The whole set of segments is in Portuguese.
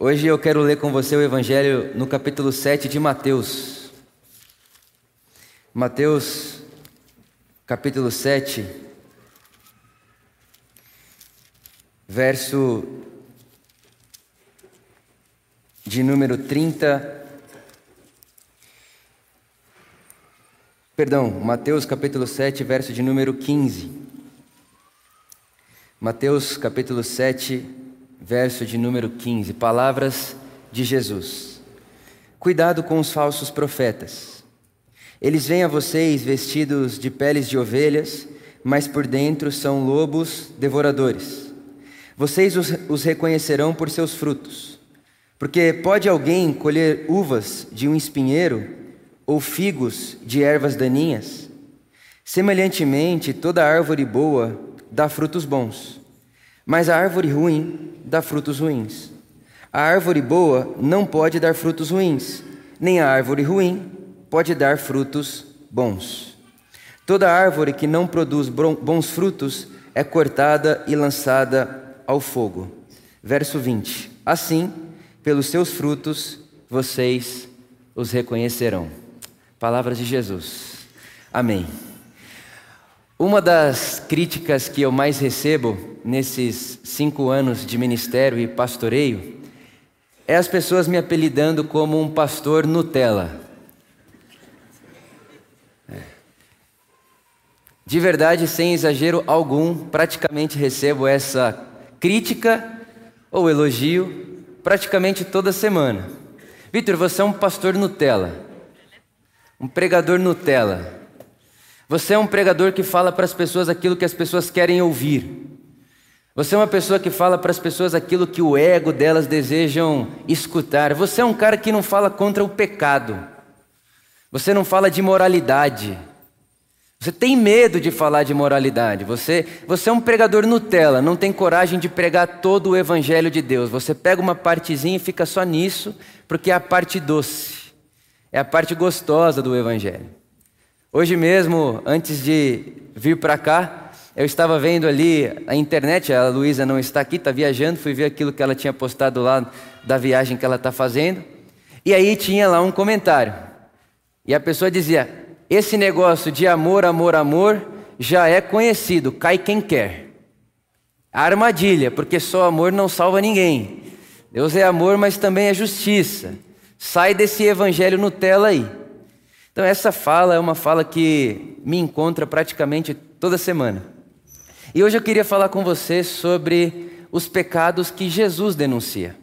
Hoje eu quero ler com você o Evangelho no capítulo 7 de Mateus. Mateus, capítulo 7, verso de número 30. Perdão, Mateus capítulo 7, verso de número 15. Mateus capítulo 7, verso de número 15. Palavras de Jesus. Cuidado com os falsos profetas. Eles vêm a vocês vestidos de peles de ovelhas, mas por dentro são lobos devoradores. Vocês os, os reconhecerão por seus frutos. Porque pode alguém colher uvas de um espinheiro ou figos de ervas daninhas? Semelhantemente, toda árvore boa dá frutos bons, mas a árvore ruim dá frutos ruins. A árvore boa não pode dar frutos ruins, nem a árvore ruim pode dar frutos bons. Toda árvore que não produz bons frutos é cortada e lançada ao fogo. Verso 20: Assim, pelos seus frutos vocês os reconhecerão. Palavras de Jesus. Amém. Uma das críticas que eu mais recebo nesses cinco anos de ministério e pastoreio é as pessoas me apelidando como um pastor Nutella. É. De verdade, sem exagero algum, praticamente recebo essa crítica ou elogio praticamente toda semana. Vitor, você é um pastor Nutella um pregador Nutella. Você é um pregador que fala para as pessoas aquilo que as pessoas querem ouvir. Você é uma pessoa que fala para as pessoas aquilo que o ego delas desejam escutar. Você é um cara que não fala contra o pecado. Você não fala de moralidade. Você tem medo de falar de moralidade. Você, você é um pregador Nutella, não tem coragem de pregar todo o evangelho de Deus. Você pega uma partezinha e fica só nisso, porque é a parte doce. É a parte gostosa do Evangelho. Hoje mesmo, antes de vir para cá, eu estava vendo ali a internet, a Luísa não está aqui, está viajando, fui ver aquilo que ela tinha postado lá da viagem que ela está fazendo. E aí tinha lá um comentário. E a pessoa dizia: Esse negócio de amor, amor, amor já é conhecido, cai quem quer. A armadilha, porque só amor não salva ninguém. Deus é amor, mas também é justiça. Sai desse evangelho Nutella aí. Então, essa fala é uma fala que me encontra praticamente toda semana. E hoje eu queria falar com você sobre os pecados que Jesus denuncia.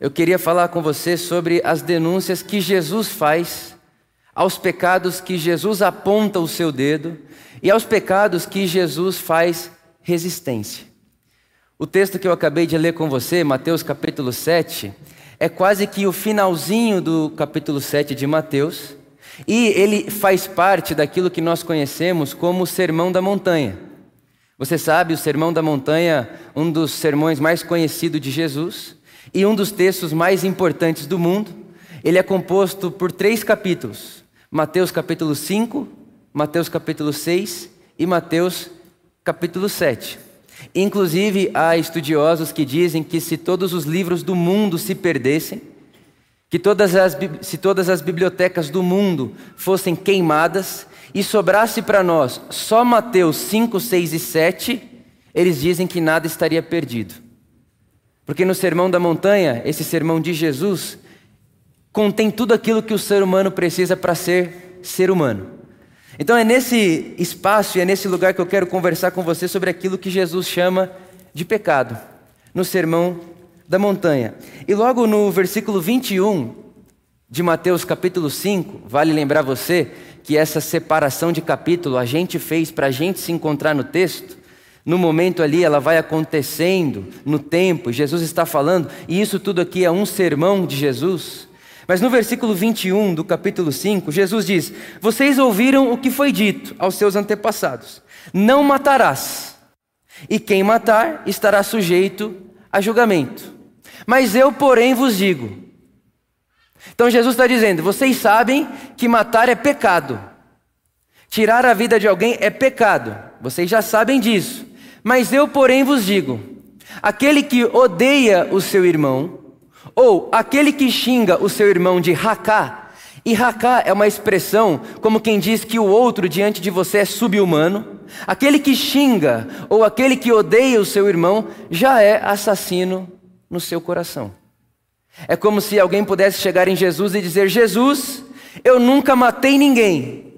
Eu queria falar com você sobre as denúncias que Jesus faz aos pecados que Jesus aponta o seu dedo e aos pecados que Jesus faz resistência. O texto que eu acabei de ler com você, Mateus capítulo 7, é quase que o finalzinho do capítulo 7 de Mateus, e ele faz parte daquilo que nós conhecemos como o Sermão da Montanha. Você sabe, o Sermão da Montanha, um dos sermões mais conhecidos de Jesus e um dos textos mais importantes do mundo, ele é composto por três capítulos: Mateus capítulo 5, Mateus capítulo 6 e Mateus capítulo 7. Inclusive, há estudiosos que dizem que se todos os livros do mundo se perdessem, que todas as, se todas as bibliotecas do mundo fossem queimadas e sobrasse para nós só Mateus 5, 6 e 7, eles dizem que nada estaria perdido. Porque no Sermão da Montanha, esse sermão de Jesus, contém tudo aquilo que o ser humano precisa para ser ser humano. Então é nesse espaço e é nesse lugar que eu quero conversar com você sobre aquilo que Jesus chama de pecado, no Sermão da Montanha. E logo no versículo 21 de Mateus capítulo 5, vale lembrar você que essa separação de capítulo a gente fez para a gente se encontrar no texto. No momento ali ela vai acontecendo no tempo, Jesus está falando, e isso tudo aqui é um sermão de Jesus. Mas no versículo 21 do capítulo 5, Jesus diz: Vocês ouviram o que foi dito aos seus antepassados: Não matarás, e quem matar estará sujeito a julgamento. Mas eu, porém, vos digo. Então Jesus está dizendo: Vocês sabem que matar é pecado, tirar a vida de alguém é pecado, vocês já sabem disso. Mas eu, porém, vos digo: aquele que odeia o seu irmão, Ou aquele que xinga o seu irmão de racá, e racá é uma expressão como quem diz que o outro diante de você é subhumano. Aquele que xinga ou aquele que odeia o seu irmão já é assassino no seu coração. É como se alguém pudesse chegar em Jesus e dizer: Jesus, eu nunca matei ninguém.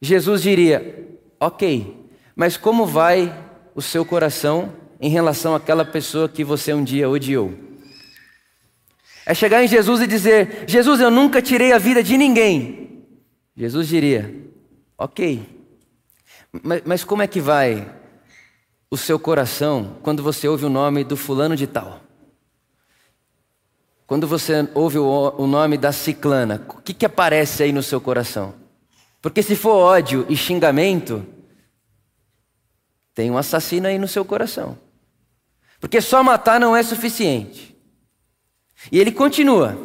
Jesus diria: Ok, mas como vai o seu coração em relação àquela pessoa que você um dia odiou? É chegar em Jesus e dizer: Jesus, eu nunca tirei a vida de ninguém. Jesus diria: Ok, mas, mas como é que vai o seu coração quando você ouve o nome do fulano de tal? Quando você ouve o, nome da ciclana, o que, que aparece aí no seu coração? Porque se for ódio e xingamento, tem um assassino aí no seu coração. Porque só matar não é suficiente. E ele continua.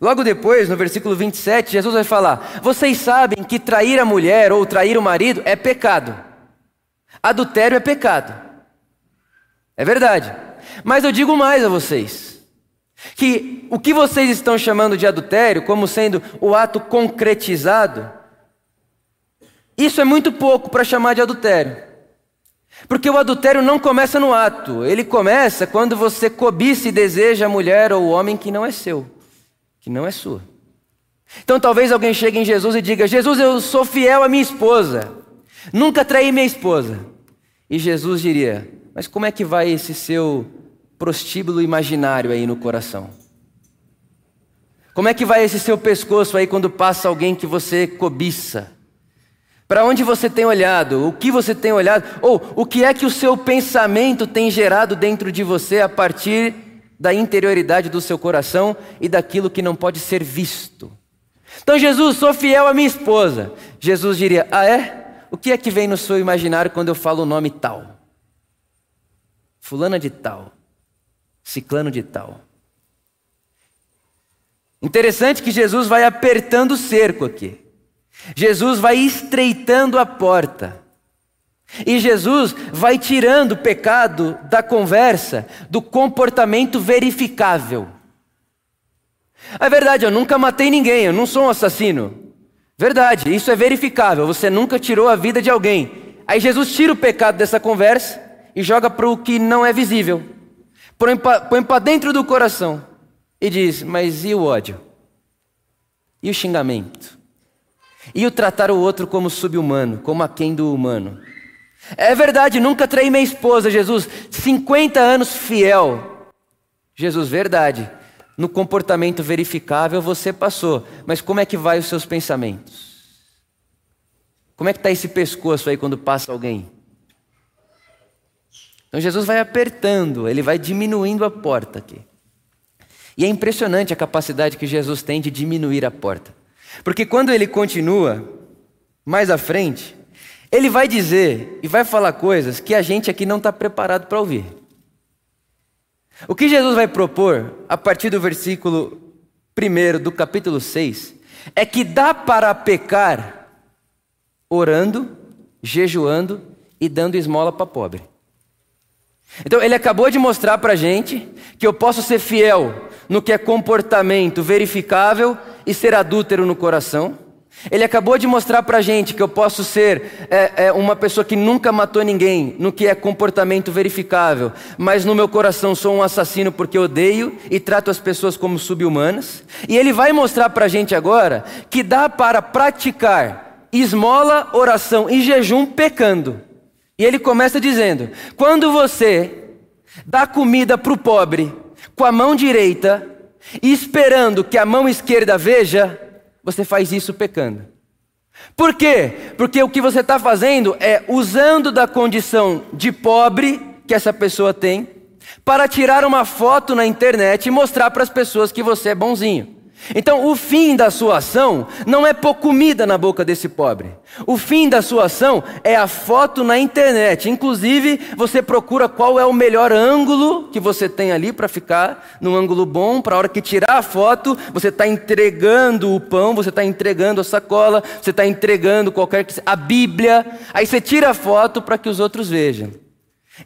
Logo depois, no versículo 27, Jesus vai falar: Vocês sabem que trair a mulher ou trair o marido é pecado. Adultério é pecado. É verdade. Mas eu digo mais a vocês que o que vocês estão chamando de adultério, como sendo o ato concretizado, isso é muito pouco para chamar de adultério. Porque o adultério não começa no ato, ele começa quando você cobiça e deseja a mulher ou o homem que não é seu, que não é sua. Então talvez alguém chegue em Jesus e diga: Jesus, eu sou fiel à minha esposa, nunca traí minha esposa. E Jesus diria: Mas como é que vai esse seu prostíbulo imaginário aí no coração? Como é que vai esse seu pescoço aí quando passa alguém que você cobiça? Para onde você tem olhado? O que você tem olhado? Ou o que é que o seu pensamento tem gerado dentro de você a partir da interioridade do seu coração e daquilo que não pode ser visto? Então, Jesus, sou fiel à minha esposa. Jesus diria: Ah, é? O que é que vem no seu imaginário quando eu falo o nome tal? Fulana de tal ciclano de tal. Interessante que Jesus vai apertando o cerco aqui. Jesus vai estreitando a porta. E Jesus vai tirando o pecado da conversa, do comportamento verificável. É verdade, eu nunca matei ninguém, eu não sou um assassino. Verdade, isso é verificável, você nunca tirou a vida de alguém. Aí Jesus tira o pecado dessa conversa e joga para o que não é visível põe para dentro do coração e diz: Mas e o ódio? E o xingamento? E o tratar o outro como subhumano, como aquém do humano? É verdade, nunca traí minha esposa, Jesus. 50 anos fiel. Jesus, verdade. No comportamento verificável você passou, mas como é que vai os seus pensamentos? Como é que está esse pescoço aí quando passa alguém? Então Jesus vai apertando, ele vai diminuindo a porta aqui. E é impressionante a capacidade que Jesus tem de diminuir a porta. Porque quando ele continua mais à frente, ele vai dizer e vai falar coisas que a gente aqui não está preparado para ouvir. O que Jesus vai propor, a partir do versículo 1 do capítulo 6, é que dá para pecar orando, jejuando e dando esmola para pobre. Então, ele acabou de mostrar para a gente que eu posso ser fiel no que é comportamento verificável e ser adúltero no coração. Ele acabou de mostrar para a gente que eu posso ser é, é, uma pessoa que nunca matou ninguém no que é comportamento verificável, mas no meu coração sou um assassino porque odeio e trato as pessoas como subhumanas. E ele vai mostrar para a gente agora que dá para praticar esmola, oração e jejum pecando. E ele começa dizendo: quando você dá comida para o pobre com a mão direita, esperando que a mão esquerda veja, você faz isso pecando. Por quê? Porque o que você está fazendo é usando da condição de pobre que essa pessoa tem, para tirar uma foto na internet e mostrar para as pessoas que você é bonzinho. Então, o fim da sua ação não é pôr comida na boca desse pobre. O fim da sua ação é a foto na internet. Inclusive, você procura qual é o melhor ângulo que você tem ali para ficar num ângulo bom, para a hora que tirar a foto, você está entregando o pão, você está entregando a sacola, você está entregando qualquer que a Bíblia. Aí você tira a foto para que os outros vejam.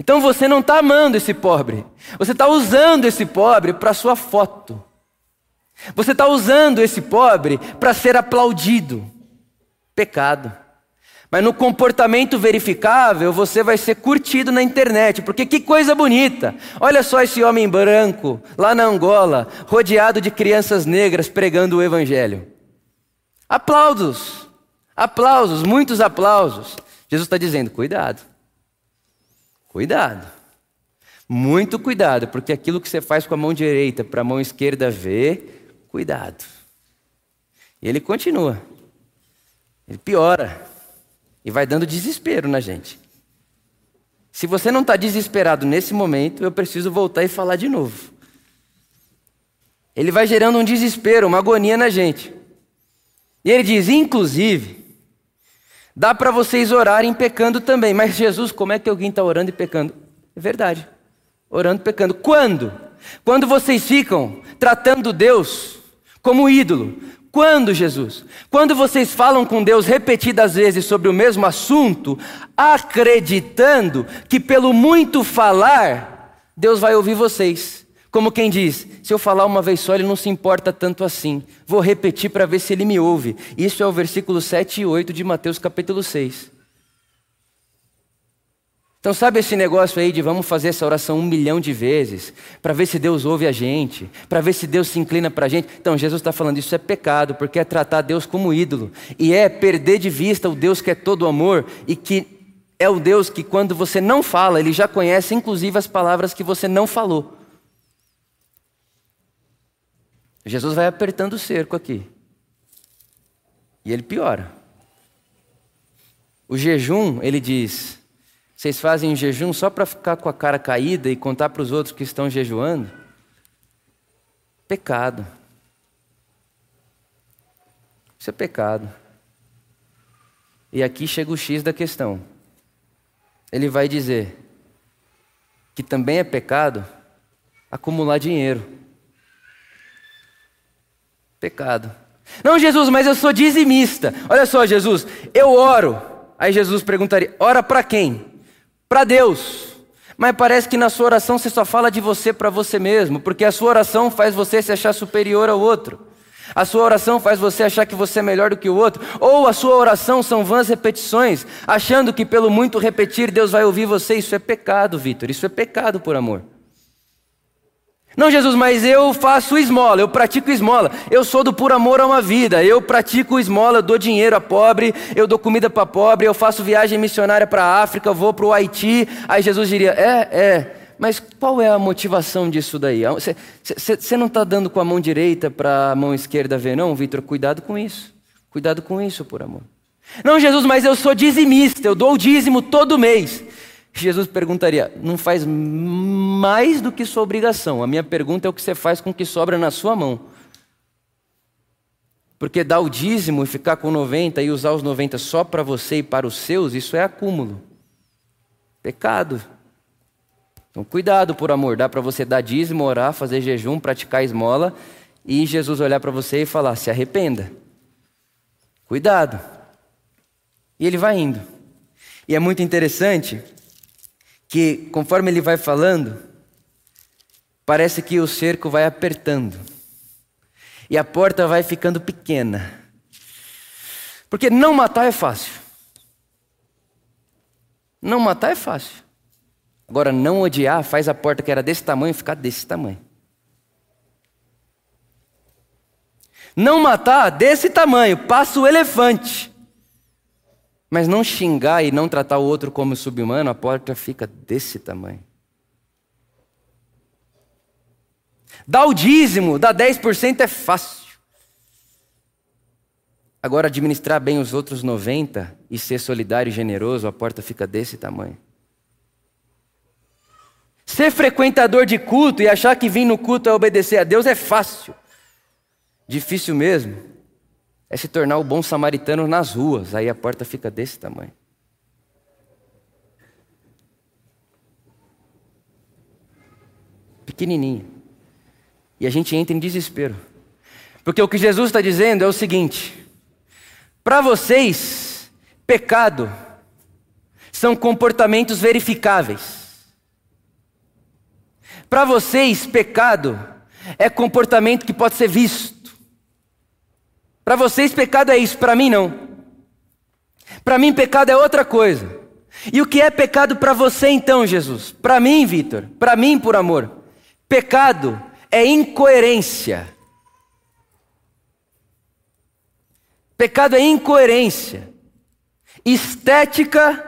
Então você não está amando esse pobre, você está usando esse pobre para sua foto. Você está usando esse pobre para ser aplaudido. Pecado. Mas no comportamento verificável, você vai ser curtido na internet, porque que coisa bonita! Olha só esse homem branco, lá na Angola, rodeado de crianças negras pregando o Evangelho. Aplausos, aplausos, muitos aplausos. Jesus está dizendo: cuidado, cuidado, muito cuidado, porque aquilo que você faz com a mão direita para a mão esquerda ver, cuidado. E ele continua, ele piora. E vai dando desespero na gente. Se você não está desesperado nesse momento, eu preciso voltar e falar de novo. Ele vai gerando um desespero, uma agonia na gente. E ele diz: inclusive, dá para vocês orarem pecando também. Mas Jesus, como é que alguém está orando e pecando? É verdade. Orando e pecando. Quando? Quando vocês ficam tratando Deus como ídolo, quando, Jesus? Quando vocês falam com Deus repetidas vezes sobre o mesmo assunto, acreditando que pelo muito falar, Deus vai ouvir vocês. Como quem diz: se eu falar uma vez só, ele não se importa tanto assim. Vou repetir para ver se ele me ouve. Isso é o versículo 7 e 8 de Mateus capítulo 6. Então, sabe esse negócio aí de vamos fazer essa oração um milhão de vezes, para ver se Deus ouve a gente, para ver se Deus se inclina para a gente? Então, Jesus está falando isso é pecado, porque é tratar Deus como ídolo, e é perder de vista o Deus que é todo amor e que é o Deus que, quando você não fala, ele já conhece, inclusive, as palavras que você não falou. Jesus vai apertando o cerco aqui, e ele piora. O jejum, ele diz vocês fazem jejum só para ficar com a cara caída e contar para os outros que estão jejuando? Pecado. Isso é pecado. E aqui chega o X da questão. Ele vai dizer que também é pecado acumular dinheiro. Pecado. Não, Jesus, mas eu sou dizimista. Olha só, Jesus, eu oro. Aí Jesus perguntaria: ora para quem? Para Deus. Mas parece que na sua oração você só fala de você para você mesmo, porque a sua oração faz você se achar superior ao outro. A sua oração faz você achar que você é melhor do que o outro, ou a sua oração são vãs repetições, achando que pelo muito repetir Deus vai ouvir você. Isso é pecado, Vitor. Isso é pecado por amor. Não, Jesus, mas eu faço esmola, eu pratico esmola. Eu sou do por amor a uma vida. Eu pratico esmola, eu dou dinheiro a pobre, eu dou comida para pobre, eu faço viagem missionária para a África, vou para o Haiti. Aí Jesus diria: É, é, mas qual é a motivação disso daí? Você não está dando com a mão direita para a mão esquerda ver, não, Vitor? Cuidado com isso. Cuidado com isso, por amor. Não, Jesus, mas eu sou dizimista, eu dou o dízimo todo mês. Jesus perguntaria: não faz mais do que sua obrigação. A minha pergunta é o que você faz com o que sobra na sua mão. Porque dar o dízimo e ficar com 90 e usar os 90 só para você e para os seus, isso é acúmulo. Pecado. Então, cuidado, por amor. Dá para você dar dízimo, orar, fazer jejum, praticar esmola e Jesus olhar para você e falar: se arrependa. Cuidado. E ele vai indo. E é muito interessante que conforme ele vai falando, parece que o cerco vai apertando e a porta vai ficando pequena. Porque não matar é fácil. Não matar é fácil. Agora, não odiar faz a porta que era desse tamanho ficar desse tamanho. Não matar desse tamanho, passa o elefante. Mas não xingar e não tratar o outro como subhumano, a porta fica desse tamanho. Dar o dízimo, dar 10% é fácil. Agora, administrar bem os outros 90% e ser solidário e generoso, a porta fica desse tamanho. Ser frequentador de culto e achar que vir no culto é obedecer a Deus é fácil. Difícil mesmo é se tornar o bom samaritano nas ruas, aí a porta fica desse tamanho. Pequenininha. E a gente entra em desespero. Porque o que Jesus está dizendo é o seguinte: para vocês, pecado são comportamentos verificáveis. Para vocês, pecado é comportamento que pode ser visto. Para vocês, pecado é isso, para mim, não. Para mim, pecado é outra coisa. E o que é pecado para você, então, Jesus? Para mim, Vitor, para mim, por amor. Pecado é incoerência. Pecado é incoerência. Estética,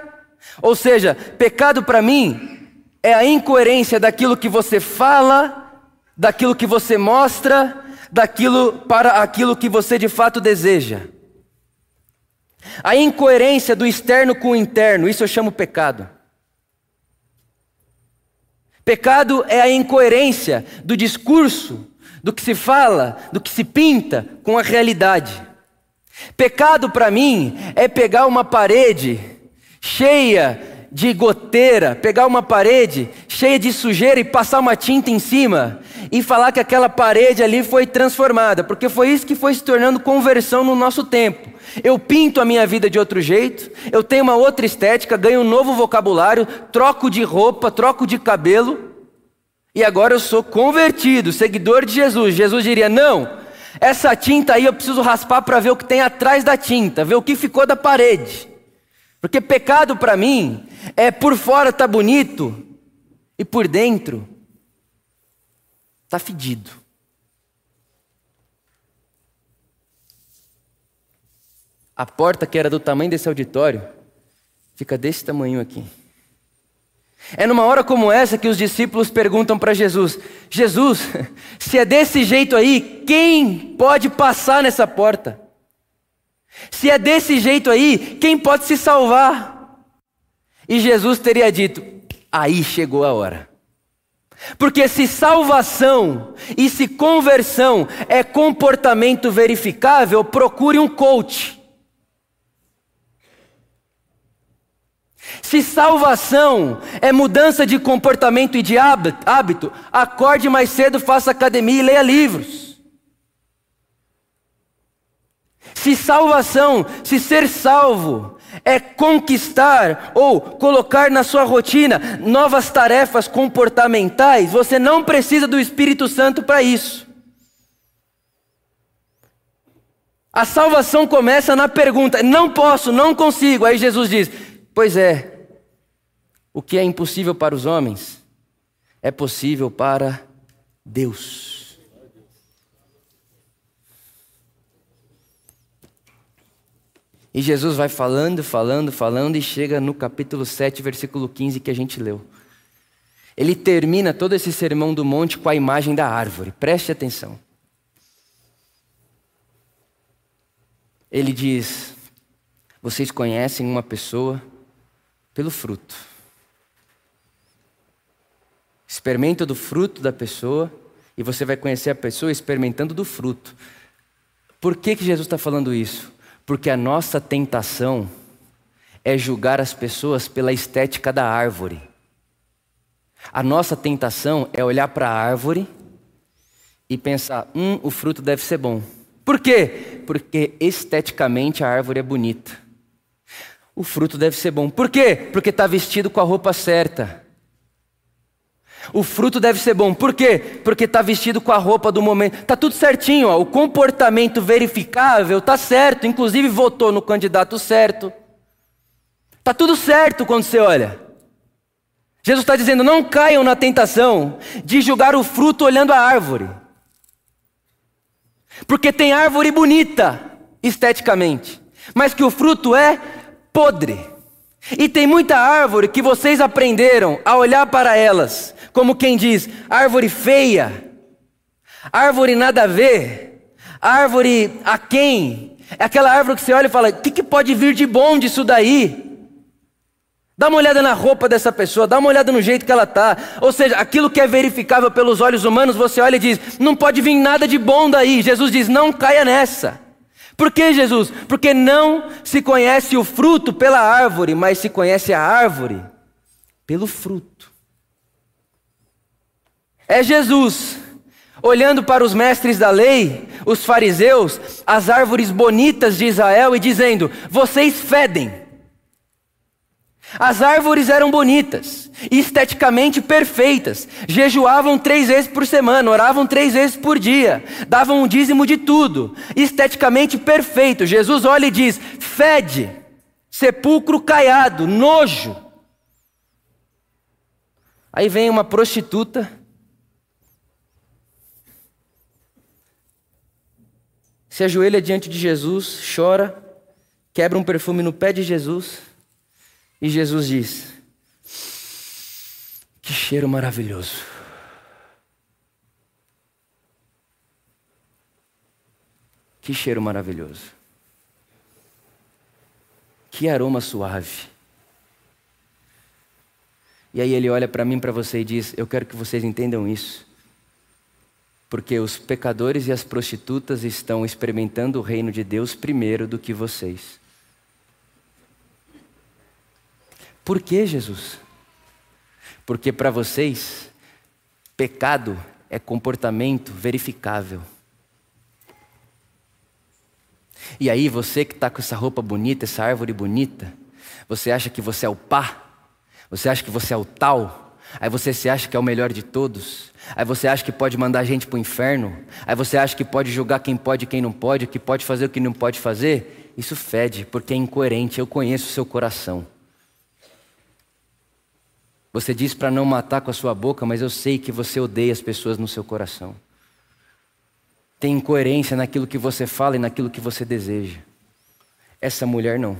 ou seja, pecado para mim é a incoerência daquilo que você fala, daquilo que você mostra, daquilo para aquilo que você de fato deseja. A incoerência do externo com o interno, isso eu chamo pecado. Pecado é a incoerência do discurso, do que se fala, do que se pinta com a realidade. Pecado para mim é pegar uma parede cheia de goteira, pegar uma parede cheia de sujeira e passar uma tinta em cima e falar que aquela parede ali foi transformada, porque foi isso que foi se tornando conversão no nosso tempo. Eu pinto a minha vida de outro jeito, eu tenho uma outra estética, ganho um novo vocabulário, troco de roupa, troco de cabelo, e agora eu sou convertido, seguidor de Jesus. Jesus diria: Não, essa tinta aí eu preciso raspar para ver o que tem atrás da tinta, ver o que ficou da parede. Porque pecado para mim é por fora tá bonito e por dentro tá fedido. A porta que era do tamanho desse auditório fica desse tamanho aqui. É numa hora como essa que os discípulos perguntam para Jesus: Jesus, se é desse jeito aí, quem pode passar nessa porta? Se é desse jeito aí, quem pode se salvar? E Jesus teria dito: aí chegou a hora. Porque se salvação e se conversão é comportamento verificável, procure um coach. Se salvação é mudança de comportamento e de hábito, acorde mais cedo, faça academia e leia livros. Se salvação, se ser salvo, é conquistar ou colocar na sua rotina novas tarefas comportamentais, você não precisa do Espírito Santo para isso. A salvação começa na pergunta: não posso, não consigo. Aí Jesus diz: Pois é, o que é impossível para os homens é possível para Deus. E Jesus vai falando, falando, falando e chega no capítulo 7, versículo 15 que a gente leu. Ele termina todo esse sermão do monte com a imagem da árvore. Preste atenção. Ele diz: Vocês conhecem uma pessoa pelo fruto. Experimenta do fruto da pessoa e você vai conhecer a pessoa experimentando do fruto. Por que, que Jesus está falando isso? Porque a nossa tentação é julgar as pessoas pela estética da árvore. A nossa tentação é olhar para a árvore e pensar: hum, o fruto deve ser bom. Por quê? Porque esteticamente a árvore é bonita. O fruto deve ser bom. Por quê? Porque está vestido com a roupa certa. O fruto deve ser bom. Por quê? Porque está vestido com a roupa do momento. Está tudo certinho. Ó. O comportamento verificável está certo. Inclusive votou no candidato certo. Está tudo certo quando você olha. Jesus está dizendo: não caiam na tentação de julgar o fruto olhando a árvore. Porque tem árvore bonita, esteticamente, mas que o fruto é podre. E tem muita árvore que vocês aprenderam a olhar para elas como quem diz, árvore feia, árvore nada a ver, árvore a quem? É aquela árvore que você olha e fala: o que, que pode vir de bom disso daí? Dá uma olhada na roupa dessa pessoa, dá uma olhada no jeito que ela está. Ou seja, aquilo que é verificável pelos olhos humanos, você olha e diz: não pode vir nada de bom daí. Jesus diz: não caia nessa. Por que, Jesus? Porque não se conhece o fruto pela árvore, mas se conhece a árvore pelo fruto. É Jesus olhando para os mestres da lei, os fariseus, as árvores bonitas de Israel e dizendo: Vocês fedem. As árvores eram bonitas, esteticamente perfeitas, jejuavam três vezes por semana, oravam três vezes por dia, davam um dízimo de tudo, esteticamente perfeito. Jesus olha e diz: fede, sepulcro caiado, nojo. Aí vem uma prostituta, se ajoelha diante de Jesus, chora, quebra um perfume no pé de Jesus, e Jesus diz: Que cheiro maravilhoso. Que cheiro maravilhoso. Que aroma suave. E aí ele olha para mim, para você e diz: Eu quero que vocês entendam isso. Porque os pecadores e as prostitutas estão experimentando o reino de Deus primeiro do que vocês. Por que, Jesus? Porque para vocês, pecado é comportamento verificável. E aí, você que está com essa roupa bonita, essa árvore bonita, você acha que você é o pá? Você acha que você é o tal? Aí você se acha que é o melhor de todos? Aí você acha que pode mandar gente para o inferno? Aí você acha que pode julgar quem pode e quem não pode, que pode fazer o que não pode fazer? Isso fede, porque é incoerente. Eu conheço o seu coração. Você diz para não matar com a sua boca, mas eu sei que você odeia as pessoas no seu coração. Tem incoerência naquilo que você fala e naquilo que você deseja. Essa mulher não.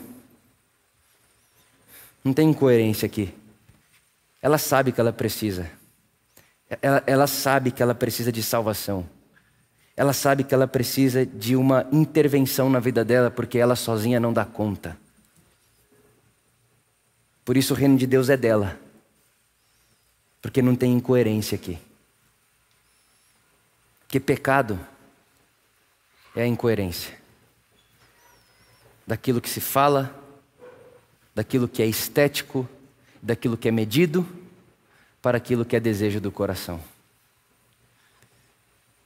Não tem incoerência aqui. Ela sabe que ela precisa. Ela, ela sabe que ela precisa de salvação. Ela sabe que ela precisa de uma intervenção na vida dela, porque ela sozinha não dá conta. Por isso o reino de Deus é dela. Porque não tem incoerência aqui. Porque pecado é a incoerência daquilo que se fala, daquilo que é estético, daquilo que é medido para aquilo que é desejo do coração.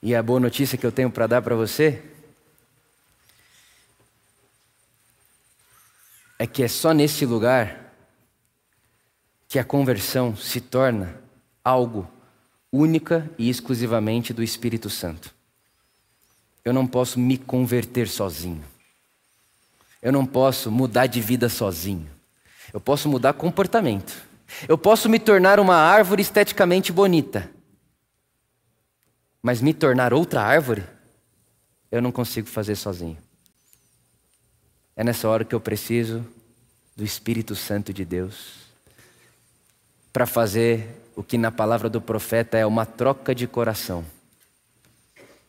E a boa notícia que eu tenho para dar para você é que é só nesse lugar que a conversão se torna algo única e exclusivamente do Espírito Santo. Eu não posso me converter sozinho. Eu não posso mudar de vida sozinho. Eu posso mudar comportamento. Eu posso me tornar uma árvore esteticamente bonita, mas me tornar outra árvore, eu não consigo fazer sozinho. É nessa hora que eu preciso do Espírito Santo de Deus para fazer o que na palavra do profeta é uma troca de coração,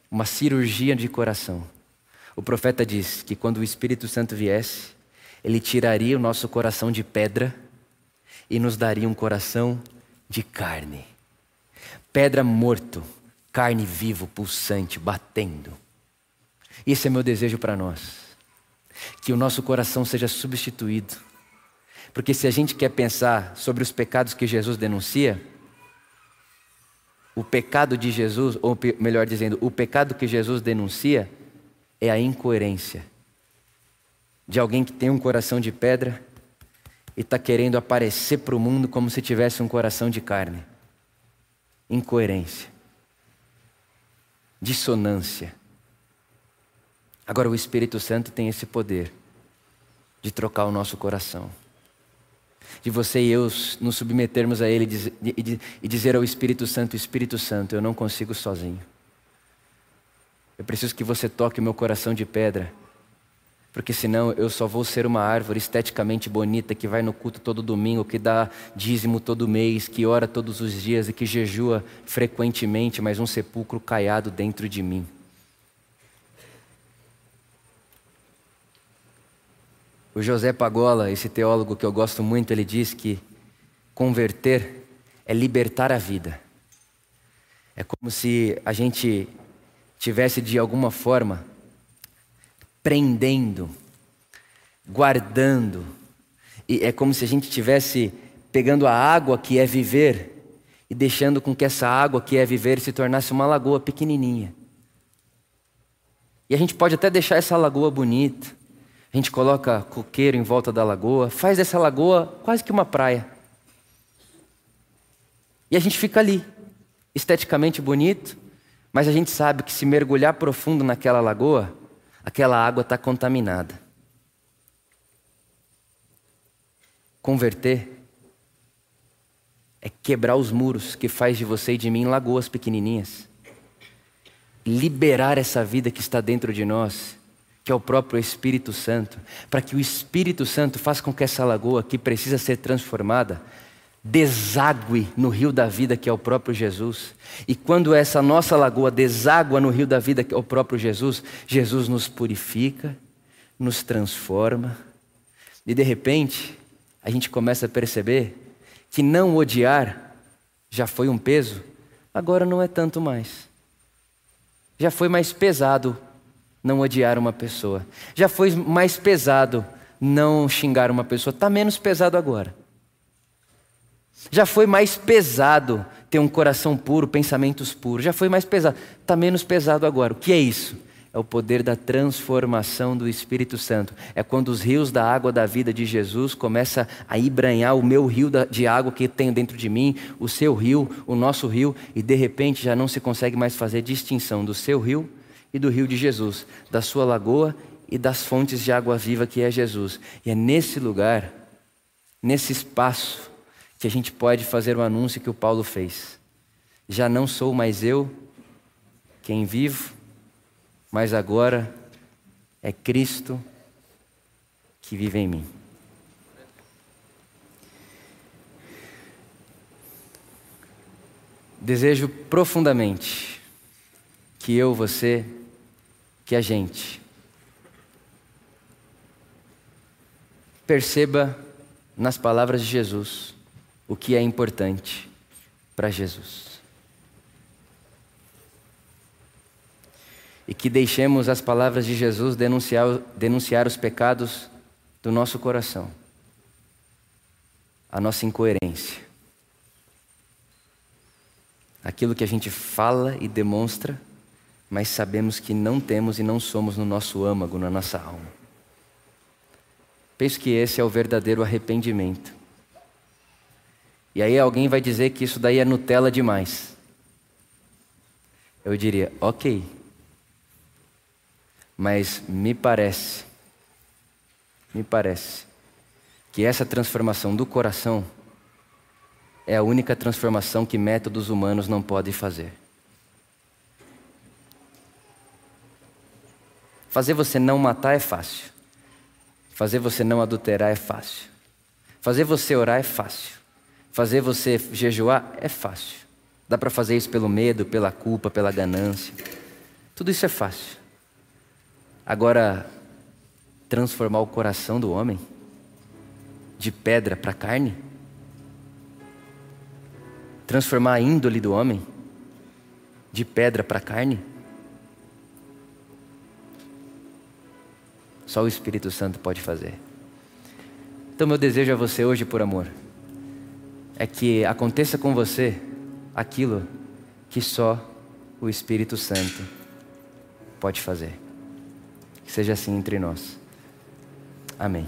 uma cirurgia de coração. O profeta diz que quando o Espírito Santo viesse, ele tiraria o nosso coração de pedra e nos daria um coração de carne. Pedra morto, carne vivo, pulsante, batendo. Esse é meu desejo para nós. Que o nosso coração seja substituído. Porque se a gente quer pensar sobre os pecados que Jesus denuncia, o pecado de Jesus, ou melhor dizendo, o pecado que Jesus denuncia é a incoerência de alguém que tem um coração de pedra e está querendo aparecer para o mundo como se tivesse um coração de carne. Incoerência. Dissonância. Agora, o Espírito Santo tem esse poder de trocar o nosso coração. De você e eu nos submetermos a Ele e dizer ao Espírito Santo: Espírito Santo, eu não consigo sozinho. Eu preciso que você toque o meu coração de pedra porque senão eu só vou ser uma árvore esteticamente bonita que vai no culto todo domingo, que dá dízimo todo mês, que ora todos os dias e que jejua frequentemente, mas um sepulcro caiado dentro de mim. O José Pagola, esse teólogo que eu gosto muito, ele diz que converter é libertar a vida. É como se a gente tivesse de alguma forma prendendo, guardando. E é como se a gente estivesse pegando a água que é viver e deixando com que essa água que é viver se tornasse uma lagoa pequenininha. E a gente pode até deixar essa lagoa bonita. A gente coloca coqueiro em volta da lagoa, faz dessa lagoa quase que uma praia. E a gente fica ali, esteticamente bonito, mas a gente sabe que se mergulhar profundo naquela lagoa, aquela água está contaminada. Converter é quebrar os muros que faz de você e de mim lagoas pequenininhas. Liberar essa vida que está dentro de nós, que é o próprio Espírito Santo, para que o Espírito Santo faça com que essa lagoa que precisa ser transformada deságue no rio da vida que é o próprio Jesus. E quando essa nossa lagoa deságua no rio da vida que é o próprio Jesus, Jesus nos purifica, nos transforma. E de repente, a gente começa a perceber que não odiar já foi um peso, agora não é tanto mais. Já foi mais pesado não odiar uma pessoa. Já foi mais pesado não xingar uma pessoa. Está menos pesado agora. Já foi mais pesado ter um coração puro, pensamentos puros. Já foi mais pesado. Está menos pesado agora. O que é isso? é o poder da transformação do Espírito Santo. É quando os rios da água da vida de Jesus começam a embranhar o meu rio de água que tenho dentro de mim, o seu rio, o nosso rio, e de repente já não se consegue mais fazer distinção do seu rio e do rio de Jesus, da sua lagoa e das fontes de água viva que é Jesus. E é nesse lugar, nesse espaço, que a gente pode fazer o anúncio que o Paulo fez. Já não sou mais eu quem vivo, mas agora é Cristo que vive em mim. Desejo profundamente que eu, você, que a gente. Perceba nas palavras de Jesus o que é importante para Jesus. e que deixemos as palavras de Jesus denunciar, denunciar os pecados do nosso coração, a nossa incoerência, aquilo que a gente fala e demonstra, mas sabemos que não temos e não somos no nosso âmago, na nossa alma. Penso que esse é o verdadeiro arrependimento. E aí alguém vai dizer que isso daí é Nutella demais. Eu diria, ok. Mas me parece, me parece, que essa transformação do coração é a única transformação que métodos humanos não podem fazer. Fazer você não matar é fácil. Fazer você não adulterar é fácil. Fazer você orar é fácil. Fazer você jejuar é fácil. Dá para fazer isso pelo medo, pela culpa, pela ganância. Tudo isso é fácil. Agora, transformar o coração do homem de pedra para carne? Transformar a índole do homem de pedra para carne? Só o Espírito Santo pode fazer. Então, meu desejo a você hoje, por amor, é que aconteça com você aquilo que só o Espírito Santo pode fazer. Que seja assim entre nós. Amém.